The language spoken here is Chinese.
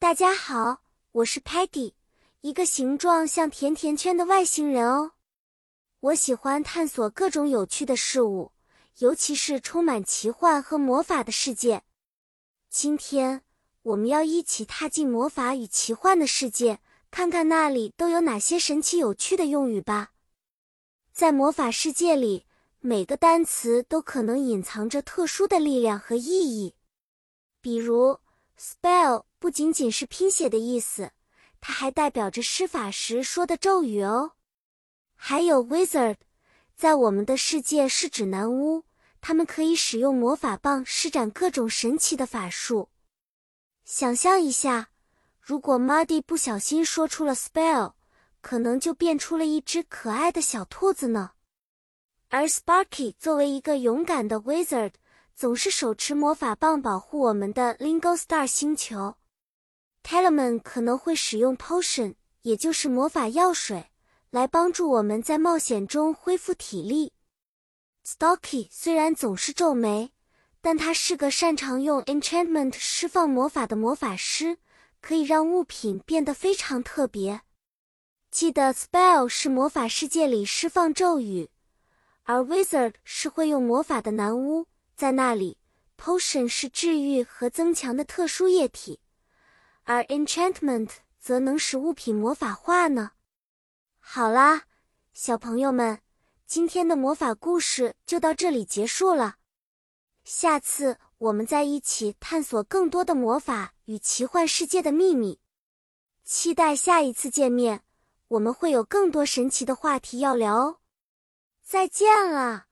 大家好，我是 Patty，一个形状像甜甜圈的外星人哦。我喜欢探索各种有趣的事物，尤其是充满奇幻和魔法的世界。今天我们要一起踏进魔法与奇幻的世界，看看那里都有哪些神奇有趣的用语吧。在魔法世界里，每个单词都可能隐藏着特殊的力量和意义，比如 spell。不仅仅是拼写的意思，它还代表着施法时说的咒语哦。还有 wizard，在我们的世界是指男巫，他们可以使用魔法棒施展各种神奇的法术。想象一下，如果 Muddy 不小心说出了 spell，可能就变出了一只可爱的小兔子呢。而 Sparky 作为一个勇敢的 wizard，总是手持魔法棒保护我们的 Lingo Star 星球。Telemann 可能会使用 potion，也就是魔法药水，来帮助我们在冒险中恢复体力。Stocky 虽然总是皱眉，但他是个擅长用 enchantment 释放魔法的魔法师，可以让物品变得非常特别。记得 spell 是魔法世界里释放咒语，而 wizard 是会用魔法的男巫，在那里 potion 是治愈和增强的特殊液体。而 enchantment 则能使物品魔法化呢。好啦，小朋友们，今天的魔法故事就到这里结束了。下次我们再一起探索更多的魔法与奇幻世界的秘密。期待下一次见面，我们会有更多神奇的话题要聊哦。再见了。